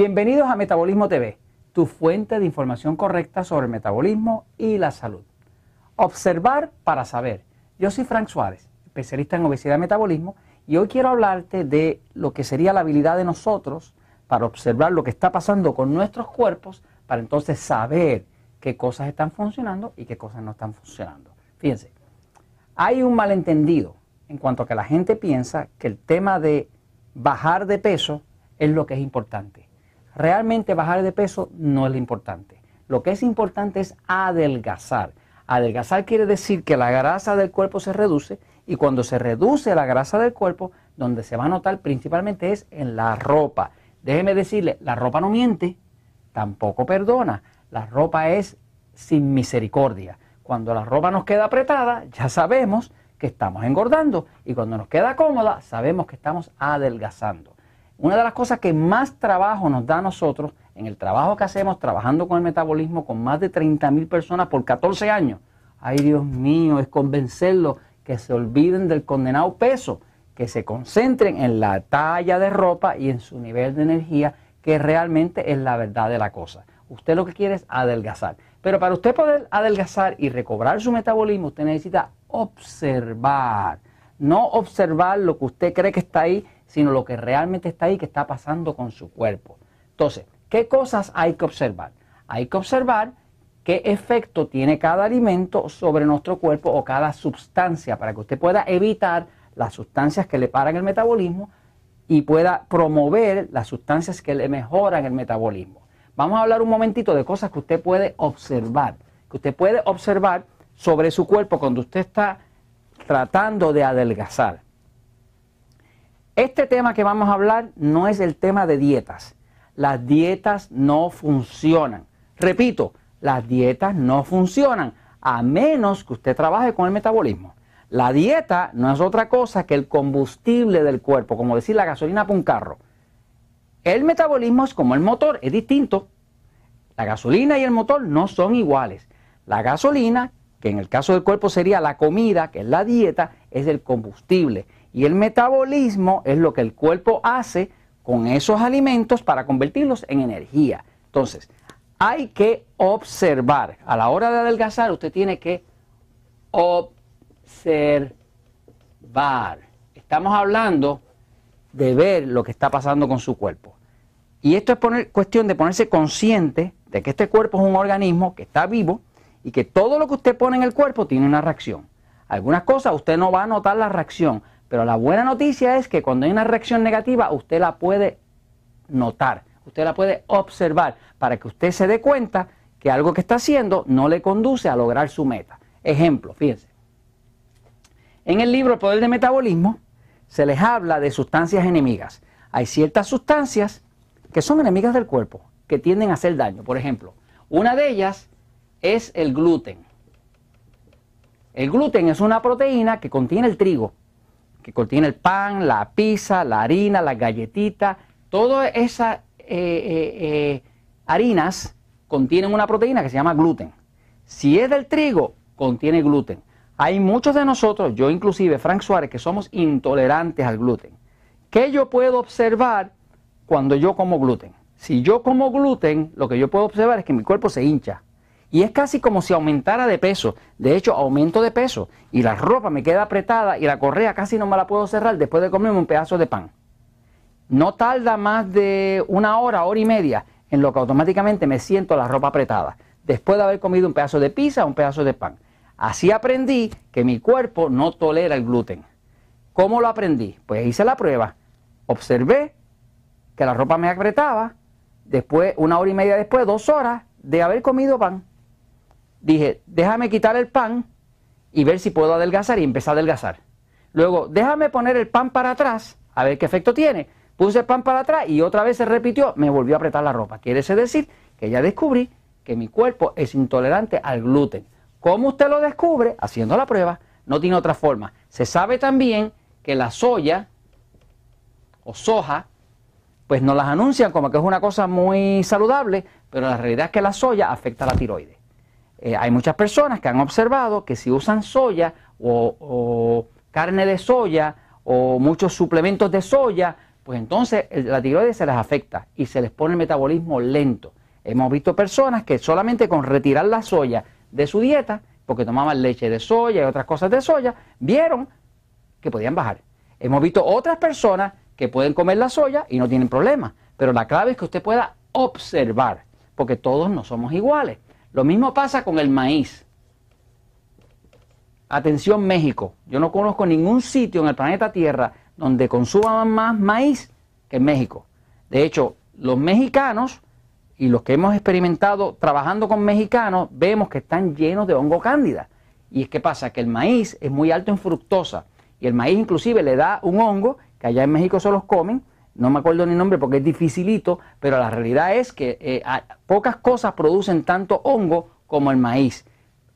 Bienvenidos a Metabolismo TV, tu fuente de información correcta sobre el metabolismo y la salud. Observar para saber. Yo soy Frank Suárez, especialista en obesidad y metabolismo, y hoy quiero hablarte de lo que sería la habilidad de nosotros para observar lo que está pasando con nuestros cuerpos, para entonces saber qué cosas están funcionando y qué cosas no están funcionando. Fíjense, hay un malentendido en cuanto a que la gente piensa que el tema de bajar de peso es lo que es importante. Realmente bajar de peso no es lo importante. Lo que es importante es adelgazar. Adelgazar quiere decir que la grasa del cuerpo se reduce y cuando se reduce la grasa del cuerpo, donde se va a notar principalmente es en la ropa. Déjeme decirle, la ropa no miente, tampoco perdona. La ropa es sin misericordia. Cuando la ropa nos queda apretada, ya sabemos que estamos engordando y cuando nos queda cómoda, sabemos que estamos adelgazando. Una de las cosas que más trabajo nos da a nosotros en el trabajo que hacemos trabajando con el metabolismo con más de 30 mil personas por 14 años, ay Dios mío, es convencerlos que se olviden del condenado peso, que se concentren en la talla de ropa y en su nivel de energía, que realmente es la verdad de la cosa. Usted lo que quiere es adelgazar. Pero para usted poder adelgazar y recobrar su metabolismo, usted necesita observar. No observar lo que usted cree que está ahí, sino lo que realmente está ahí, que está pasando con su cuerpo. Entonces, ¿qué cosas hay que observar? Hay que observar qué efecto tiene cada alimento sobre nuestro cuerpo o cada sustancia para que usted pueda evitar las sustancias que le paran el metabolismo y pueda promover las sustancias que le mejoran el metabolismo. Vamos a hablar un momentito de cosas que usted puede observar, que usted puede observar sobre su cuerpo cuando usted está tratando de adelgazar. Este tema que vamos a hablar no es el tema de dietas. Las dietas no funcionan. Repito, las dietas no funcionan a menos que usted trabaje con el metabolismo. La dieta no es otra cosa que el combustible del cuerpo, como decir la gasolina para un carro. El metabolismo es como el motor, es distinto. La gasolina y el motor no son iguales. La gasolina, que en el caso del cuerpo sería la comida, que es la dieta, es el combustible. Y el metabolismo es lo que el cuerpo hace con esos alimentos para convertirlos en energía. Entonces, hay que observar. A la hora de adelgazar, usted tiene que observar. Estamos hablando de ver lo que está pasando con su cuerpo. Y esto es cuestión de ponerse consciente de que este cuerpo es un organismo que está vivo y que todo lo que usted pone en el cuerpo tiene una reacción. Algunas cosas usted no va a notar la reacción, pero la buena noticia es que cuando hay una reacción negativa, usted la puede notar, usted la puede observar para que usted se dé cuenta que algo que está haciendo no le conduce a lograr su meta. Ejemplo, fíjense. En el libro El Poder del Metabolismo se les habla de sustancias enemigas. Hay ciertas sustancias que son enemigas del cuerpo, que tienden a hacer daño. Por ejemplo, una de ellas es el gluten. El gluten es una proteína que contiene el trigo que contiene el pan, la pizza, la harina, las galletitas, todas esas eh, eh, eh, harinas contienen una proteína que se llama gluten. Si es del trigo, contiene gluten. Hay muchos de nosotros, yo inclusive, Frank Suárez, que somos intolerantes al gluten. ¿Qué yo puedo observar cuando yo como gluten? Si yo como gluten, lo que yo puedo observar es que mi cuerpo se hincha. Y es casi como si aumentara de peso. De hecho, aumento de peso. Y la ropa me queda apretada y la correa casi no me la puedo cerrar después de comerme un pedazo de pan. No tarda más de una hora, hora y media, en lo que automáticamente me siento la ropa apretada. Después de haber comido un pedazo de pizza un pedazo de pan. Así aprendí que mi cuerpo no tolera el gluten. ¿Cómo lo aprendí? Pues hice la prueba. Observé que la ropa me apretaba. Después, una hora y media después, dos horas de haber comido pan dije, déjame quitar el pan y ver si puedo adelgazar y empecé a adelgazar. Luego, déjame poner el pan para atrás, a ver qué efecto tiene. Puse el pan para atrás y otra vez se repitió, me volvió a apretar la ropa. Quiere decir que ya descubrí que mi cuerpo es intolerante al gluten. ¿Cómo usted lo descubre? Haciendo la prueba. No tiene otra forma. Se sabe también que la soya o soja, pues nos las anuncian como que es una cosa muy saludable, pero la realidad es que la soya afecta a la tiroides. Eh, hay muchas personas que han observado que si usan soya o, carne de soya o muchos suplementos de soya, pues entonces la tiroides se les afecta y se les pone el metabolismo lento. Hemos visto personas que solamente con retirar la soya de su dieta, porque tomaban leche de soya y otras cosas de soya, vieron que podían bajar. Hemos visto otras personas que pueden comer la soya y no tienen problema. Pero la clave es que usted pueda observar, porque todos no somos iguales. Lo mismo pasa con el maíz. Atención México, yo no conozco ningún sitio en el planeta Tierra donde consuman más maíz que en México. De hecho, los mexicanos y los que hemos experimentado trabajando con mexicanos vemos que están llenos de hongo cándida. Y es que pasa que el maíz es muy alto en fructosa y el maíz inclusive le da un hongo que allá en México se los comen, no me acuerdo ni nombre porque es dificilito, pero la realidad es que eh, pocas cosas producen tanto hongo como el maíz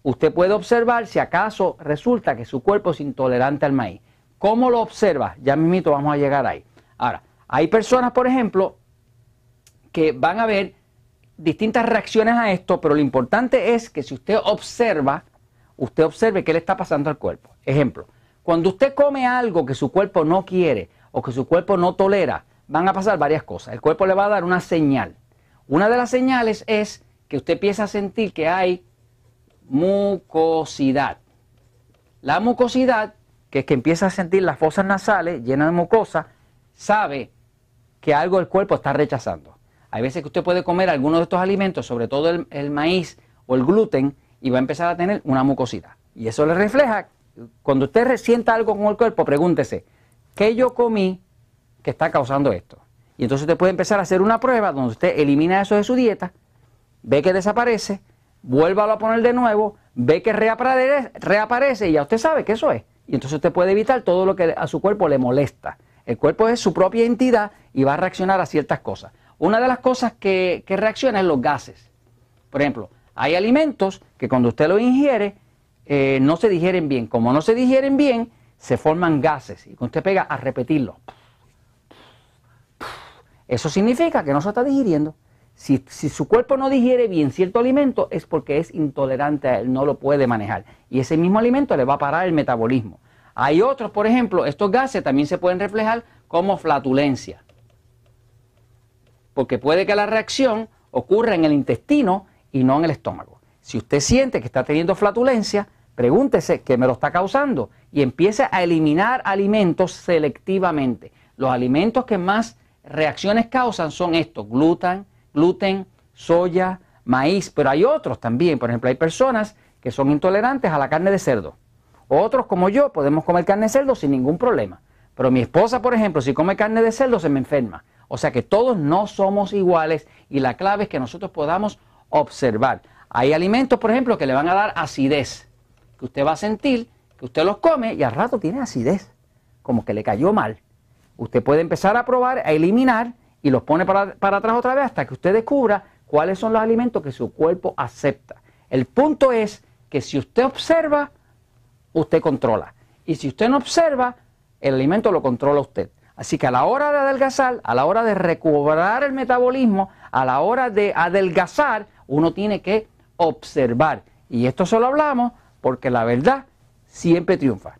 usted puede observar si acaso resulta que su cuerpo es intolerante al maíz. ¿Cómo lo observa? Ya mismito vamos a llegar ahí. Ahora, hay personas, por ejemplo, que van a ver distintas reacciones a esto, pero lo importante es que si usted observa, usted observe qué le está pasando al cuerpo. Ejemplo, cuando usted come algo que su cuerpo no quiere o que su cuerpo no tolera, van a pasar varias cosas. El cuerpo le va a dar una señal. Una de las señales es que usted empieza a sentir que hay mucosidad. La mucosidad, que es que empieza a sentir las fosas nasales llenas de mucosa, sabe que algo el cuerpo está rechazando. Hay veces que usted puede comer algunos de estos alimentos, sobre todo el, maíz o el gluten, y va a empezar a tener una mucosidad. Y eso le refleja, cuando usted sienta algo con el cuerpo, pregúntese, ¿qué yo comí que está causando esto? Y entonces usted puede empezar a hacer una prueba donde usted elimina eso de su dieta, ve que desaparece, vuélvalo a poner de nuevo, ve que reaparece, y ya usted sabe que eso es. Y entonces usted puede evitar todo lo que a su cuerpo le molesta. El cuerpo es su propia entidad y va a reaccionar a ciertas cosas. Una de las cosas que, reacciona es los gases. Por ejemplo, hay alimentos que cuando usted los ingiere eh, no se digieren bien. Como no se digieren bien, se forman gases. Y cuando usted pega a repetirlo, eso significa que no se está digiriendo. Si, su cuerpo no digiere bien cierto alimento es porque es intolerante a él, no lo puede manejar. Y ese mismo alimento le va a parar el metabolismo. Hay otros, por ejemplo, estos gases también se pueden reflejar como flatulencia. Porque puede que la reacción ocurra en el intestino y no en el estómago. Si usted siente que está teniendo flatulencia, pregúntese qué me lo está causando y empiece a eliminar alimentos selectivamente. Los alimentos que más reacciones causan son estos, gluten, gluten, soya, maíz, pero hay otros también. Por ejemplo, hay personas que son intolerantes a la carne de cerdo. Otros, como yo, podemos comer carne de cerdo sin ningún problema. Pero mi esposa, por ejemplo, si come carne de cerdo, se me enferma. O sea que todos no somos iguales y la clave es que nosotros podamos observar. Hay alimentos, por ejemplo, que le van a dar acidez, que usted va a sentir que usted los come y al rato tiene acidez, como que le cayó mal. Usted puede empezar a probar, a eliminar y los pone para, atrás otra vez hasta que usted descubra cuáles son los alimentos que su cuerpo acepta. El punto es que si usted observa, usted controla. Y si usted no observa, el alimento lo controla usted. Así que a la hora de adelgazar, a la hora de recobrar el metabolismo, a la hora de adelgazar, uno tiene que observar. Y esto solo hablamos porque la verdad siempre triunfa.